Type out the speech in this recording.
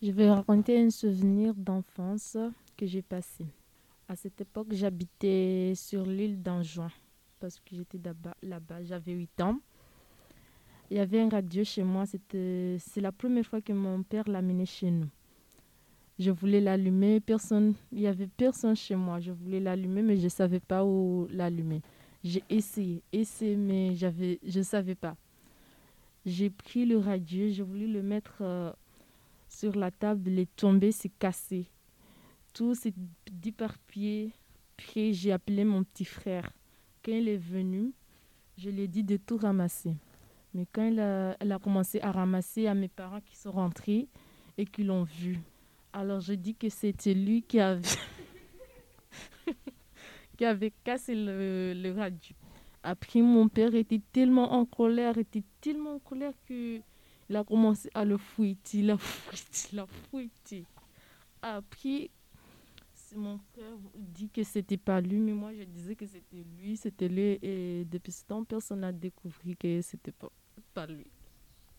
Je vais raconter un souvenir d'enfance que j'ai passé. À cette époque, j'habitais sur l'île d'Anjouan parce que j'étais là-bas. J'avais 8 ans. Il y avait un radio chez moi. C'est la première fois que mon père l'amenait chez nous. Je voulais l'allumer. Personne, il n'y avait personne chez moi. Je voulais l'allumer, mais je ne savais pas où l'allumer. J'ai essayé, essayé, mais je ne savais pas. J'ai pris le radio, j'ai voulu le mettre euh, sur la table, il est tombé, c'est cassé. Tout s'est déparpillé. Puis j'ai appelé mon petit frère. Quand il est venu, je lui ai dit de tout ramasser. Mais quand elle a, elle a commencé à ramasser à mes parents qui sont rentrés et qui l'ont vu, alors je dis que c'était lui qui avait, qui avait cassé le, le. Après, mon père était tellement en colère, était tellement en colère que il a commencé à le fouetter, il a fouetté, il a fouetté. Après, mon frère dit que c'était pas lui, mais moi je disais que c'était lui, c'était lui. Et depuis ce temps, personne n'a découvert que c'était pas, pas lui.